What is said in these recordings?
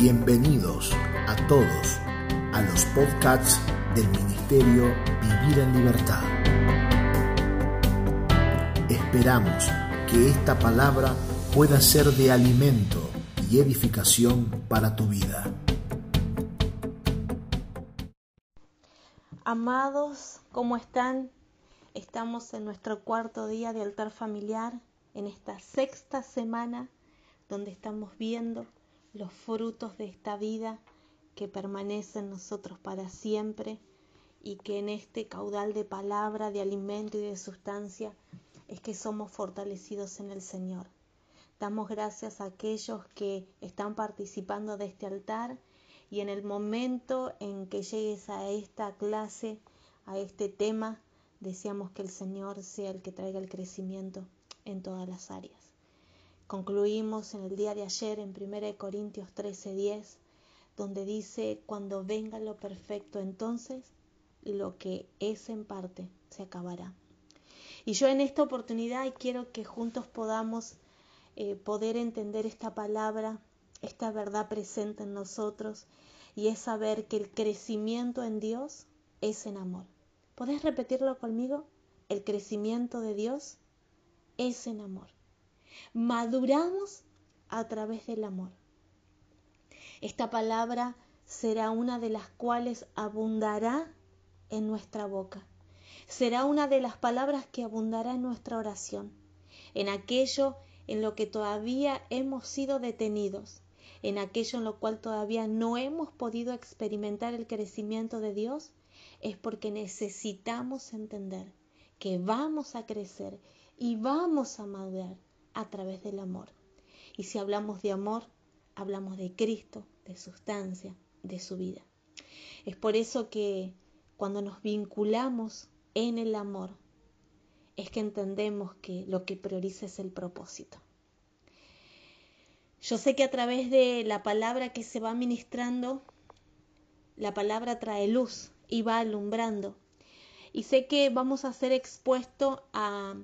Bienvenidos a todos a los podcasts del Ministerio Vivir en Libertad. Esperamos que esta palabra pueda ser de alimento y edificación para tu vida. Amados, ¿cómo están? Estamos en nuestro cuarto día de altar familiar, en esta sexta semana donde estamos viendo los frutos de esta vida que permanecen en nosotros para siempre y que en este caudal de palabra, de alimento y de sustancia es que somos fortalecidos en el Señor. Damos gracias a aquellos que están participando de este altar y en el momento en que llegues a esta clase, a este tema, deseamos que el Señor sea el que traiga el crecimiento en todas las áreas. Concluimos en el día de ayer en 1 Corintios 13:10, donde dice, cuando venga lo perfecto, entonces lo que es en parte se acabará. Y yo en esta oportunidad quiero que juntos podamos eh, poder entender esta palabra, esta verdad presente en nosotros, y es saber que el crecimiento en Dios es en amor. ¿Podés repetirlo conmigo? El crecimiento de Dios es en amor maduramos a través del amor. Esta palabra será una de las cuales abundará en nuestra boca. Será una de las palabras que abundará en nuestra oración, en aquello en lo que todavía hemos sido detenidos, en aquello en lo cual todavía no hemos podido experimentar el crecimiento de Dios, es porque necesitamos entender que vamos a crecer y vamos a madurar a través del amor. Y si hablamos de amor, hablamos de Cristo, de sustancia, de su vida. Es por eso que cuando nos vinculamos en el amor, es que entendemos que lo que prioriza es el propósito. Yo sé que a través de la palabra que se va ministrando, la palabra trae luz y va alumbrando. Y sé que vamos a ser expuestos a,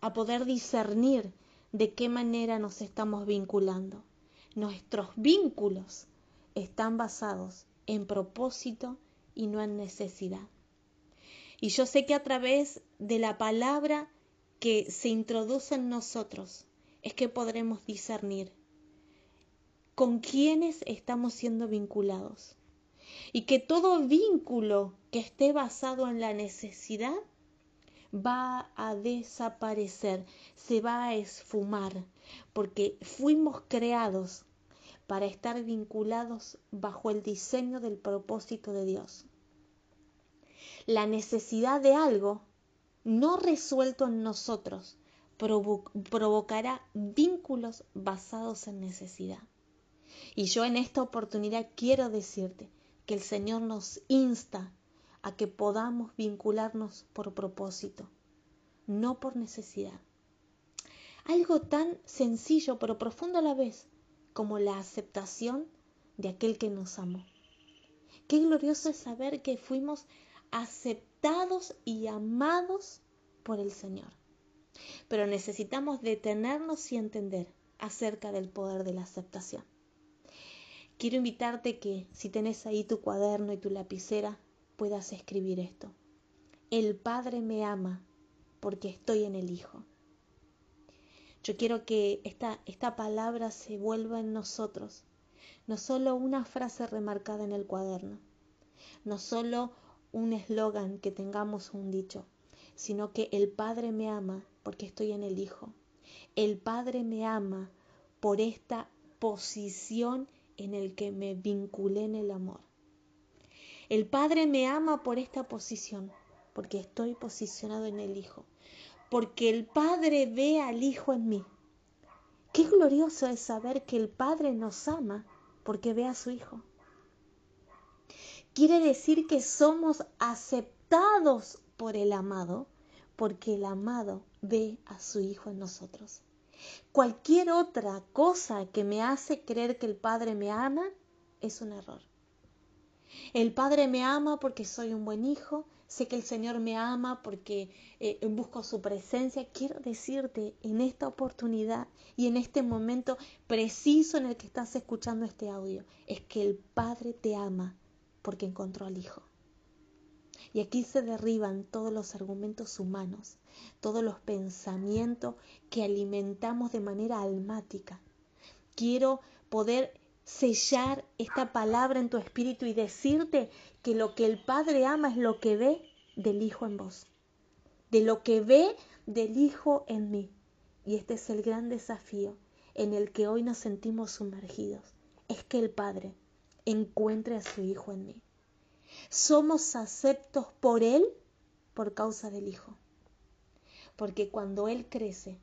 a poder discernir de qué manera nos estamos vinculando. Nuestros vínculos están basados en propósito y no en necesidad. Y yo sé que a través de la palabra que se introduce en nosotros es que podremos discernir con quiénes estamos siendo vinculados. Y que todo vínculo que esté basado en la necesidad va a desaparecer, se va a esfumar, porque fuimos creados para estar vinculados bajo el diseño del propósito de Dios. La necesidad de algo no resuelto en nosotros provocará vínculos basados en necesidad. Y yo en esta oportunidad quiero decirte que el Señor nos insta a que podamos vincularnos por propósito, no por necesidad. Algo tan sencillo pero profundo a la vez como la aceptación de aquel que nos amó. Qué glorioso es saber que fuimos aceptados y amados por el Señor. Pero necesitamos detenernos y entender acerca del poder de la aceptación. Quiero invitarte que si tenés ahí tu cuaderno y tu lapicera, puedas escribir esto. El Padre me ama porque estoy en el Hijo. Yo quiero que esta, esta palabra se vuelva en nosotros, no solo una frase remarcada en el cuaderno, no solo un eslogan que tengamos un dicho, sino que el Padre me ama porque estoy en el Hijo. El Padre me ama por esta posición en el que me vinculé en el amor. El Padre me ama por esta posición, porque estoy posicionado en el Hijo, porque el Padre ve al Hijo en mí. Qué glorioso es saber que el Padre nos ama porque ve a su Hijo. Quiere decir que somos aceptados por el amado porque el amado ve a su Hijo en nosotros. Cualquier otra cosa que me hace creer que el Padre me ama es un error. El Padre me ama porque soy un buen hijo, sé que el Señor me ama porque eh, busco su presencia. Quiero decirte en esta oportunidad y en este momento preciso en el que estás escuchando este audio, es que el Padre te ama porque encontró al Hijo. Y aquí se derriban todos los argumentos humanos, todos los pensamientos que alimentamos de manera almática. Quiero poder sellar esta palabra en tu espíritu y decirte que lo que el Padre ama es lo que ve del Hijo en vos, de lo que ve del Hijo en mí. Y este es el gran desafío en el que hoy nos sentimos sumergidos, es que el Padre encuentre a su Hijo en mí. Somos aceptos por Él por causa del Hijo, porque cuando Él crece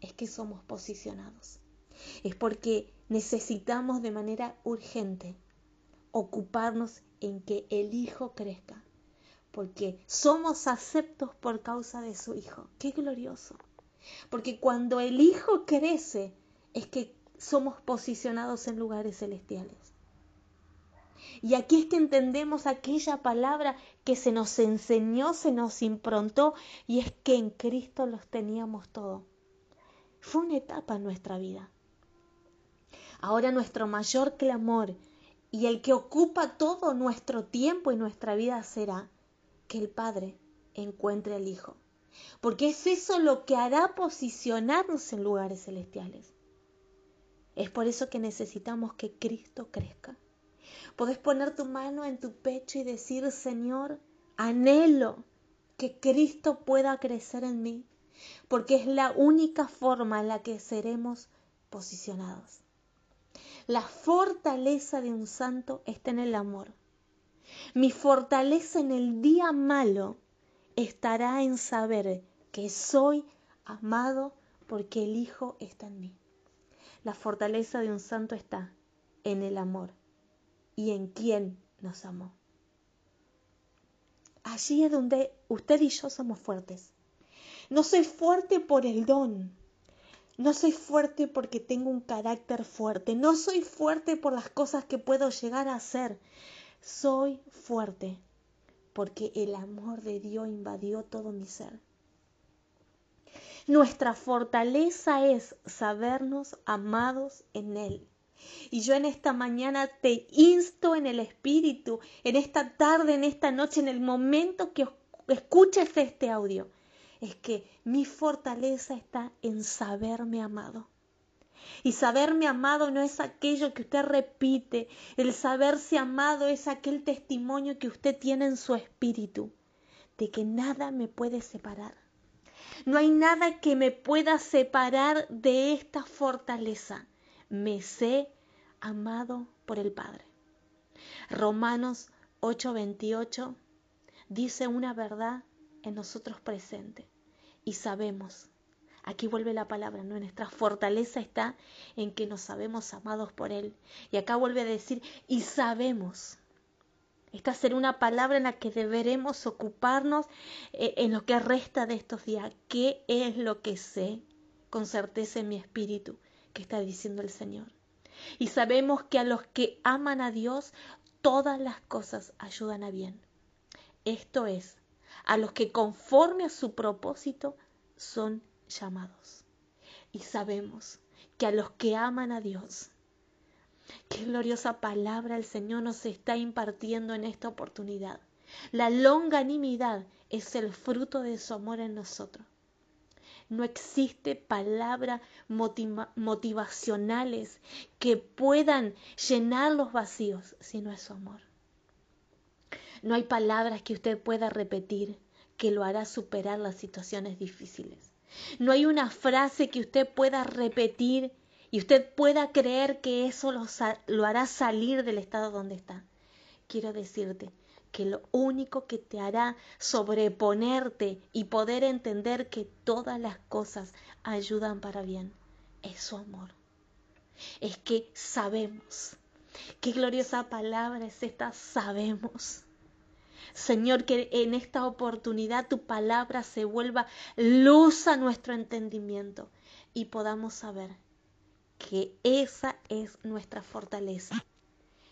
es que somos posicionados, es porque necesitamos de manera urgente ocuparnos en que el Hijo crezca, porque somos aceptos por causa de su Hijo. ¡Qué glorioso! Porque cuando el Hijo crece es que somos posicionados en lugares celestiales. Y aquí es que entendemos aquella palabra que se nos enseñó, se nos improntó, y es que en Cristo los teníamos todo. Fue una etapa en nuestra vida. Ahora nuestro mayor clamor y el que ocupa todo nuestro tiempo y nuestra vida será que el Padre encuentre al Hijo. Porque es eso lo que hará posicionarnos en lugares celestiales. Es por eso que necesitamos que Cristo crezca. Podés poner tu mano en tu pecho y decir, Señor, anhelo que Cristo pueda crecer en mí, porque es la única forma en la que seremos posicionados. La fortaleza de un santo está en el amor. Mi fortaleza en el día malo estará en saber que soy amado porque el Hijo está en mí. La fortaleza de un santo está en el amor y en quien nos amó. Allí es donde usted y yo somos fuertes. No soy fuerte por el don, no soy fuerte porque tengo un carácter fuerte. No soy fuerte por las cosas que puedo llegar a hacer. Soy fuerte porque el amor de Dios invadió todo mi ser. Nuestra fortaleza es sabernos amados en Él. Y yo en esta mañana te insto en el Espíritu, en esta tarde, en esta noche, en el momento que escuches este audio es que mi fortaleza está en saberme amado. Y saberme amado no es aquello que usted repite, el saberse amado es aquel testimonio que usted tiene en su espíritu, de que nada me puede separar. No hay nada que me pueda separar de esta fortaleza. Me sé amado por el Padre. Romanos 8:28 dice una verdad en nosotros presente y sabemos. Aquí vuelve la palabra, ¿no? Nuestra fortaleza está en que nos sabemos amados por Él. Y acá vuelve a decir, y sabemos. Esta será una palabra en la que deberemos ocuparnos eh, en lo que resta de estos días. ¿Qué es lo que sé con certeza en mi espíritu que está diciendo el Señor? Y sabemos que a los que aman a Dios, todas las cosas ayudan a bien. Esto es, a los que conforme a su propósito son llamados. Y sabemos que a los que aman a Dios, qué gloriosa palabra el Señor nos está impartiendo en esta oportunidad. La longanimidad es el fruto de su amor en nosotros. No existe palabras motivacionales que puedan llenar los vacíos si no es su amor. No hay palabras que usted pueda repetir que lo hará superar las situaciones difíciles. No hay una frase que usted pueda repetir y usted pueda creer que eso lo, hará salir del estado donde está. Quiero decirte que lo único que te hará sobreponerte y poder entender que todas las cosas ayudan para bien es su amor. Es que sabemos. Qué gloriosa palabra es esta, sabemos. Señor, que en esta oportunidad tu palabra se vuelva luz a nuestro entendimiento y podamos saber que esa es nuestra fortaleza.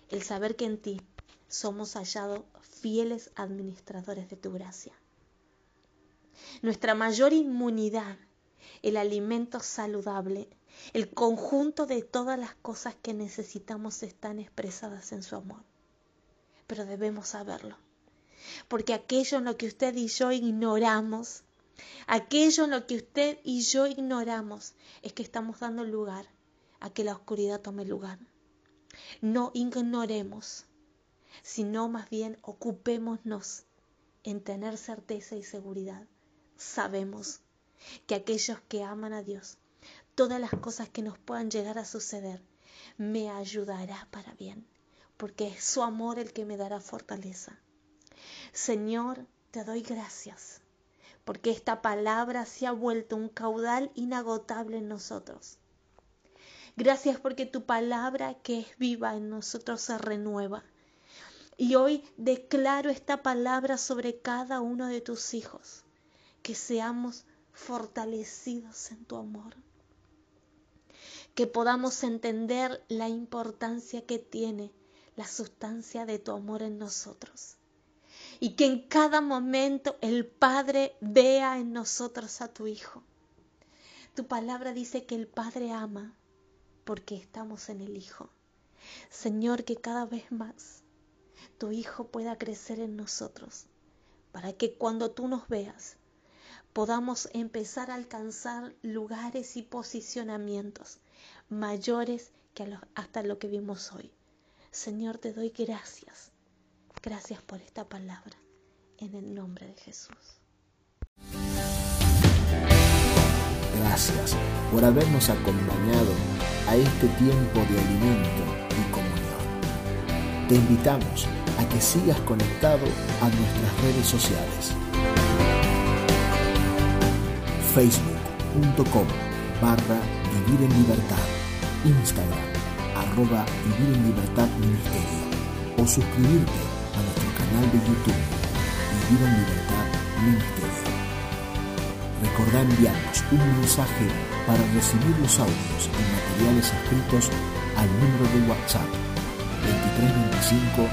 El saber que en ti somos hallados fieles administradores de tu gracia. Nuestra mayor inmunidad, el alimento saludable, el conjunto de todas las cosas que necesitamos están expresadas en su amor. Pero debemos saberlo, porque aquello en lo que usted y yo ignoramos, aquello en lo que usted y yo ignoramos, es que estamos dando lugar a que la oscuridad tome lugar. No ignoremos, sino más bien ocupémonos en tener certeza y seguridad. Sabemos que aquellos que aman a Dios, todas las cosas que nos puedan llegar a suceder, me ayudará para bien, porque es su amor el que me dará fortaleza. Señor, te doy gracias, porque esta palabra se ha vuelto un caudal inagotable en nosotros. Gracias porque tu palabra que es viva en nosotros se renueva. Y hoy declaro esta palabra sobre cada uno de tus hijos, que seamos fortalecidos en tu amor, que podamos entender la importancia que tiene la sustancia de tu amor en nosotros. Y que en cada momento el Padre vea en nosotros a tu Hijo. Tu palabra dice que el Padre ama porque estamos en el Hijo. Señor, que cada vez más tu Hijo pueda crecer en nosotros, para que cuando tú nos veas podamos empezar a alcanzar lugares y posicionamientos mayores que hasta lo que vimos hoy. Señor, te doy gracias. Gracias por esta palabra. En el nombre de Jesús. Gracias por habernos acompañado a este tiempo de alimento y comunión. Te invitamos a que sigas conectado a nuestras redes sociales facebook.com barra Vivir en Libertad, Instagram arroba Vivir en Libertad o suscribirte canal de YouTube Vivir en Libertad Ministerio. Recordá enviarnos un mensaje para recibir los audios y materiales escritos al número de WhatsApp 2325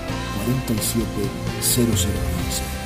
47 0015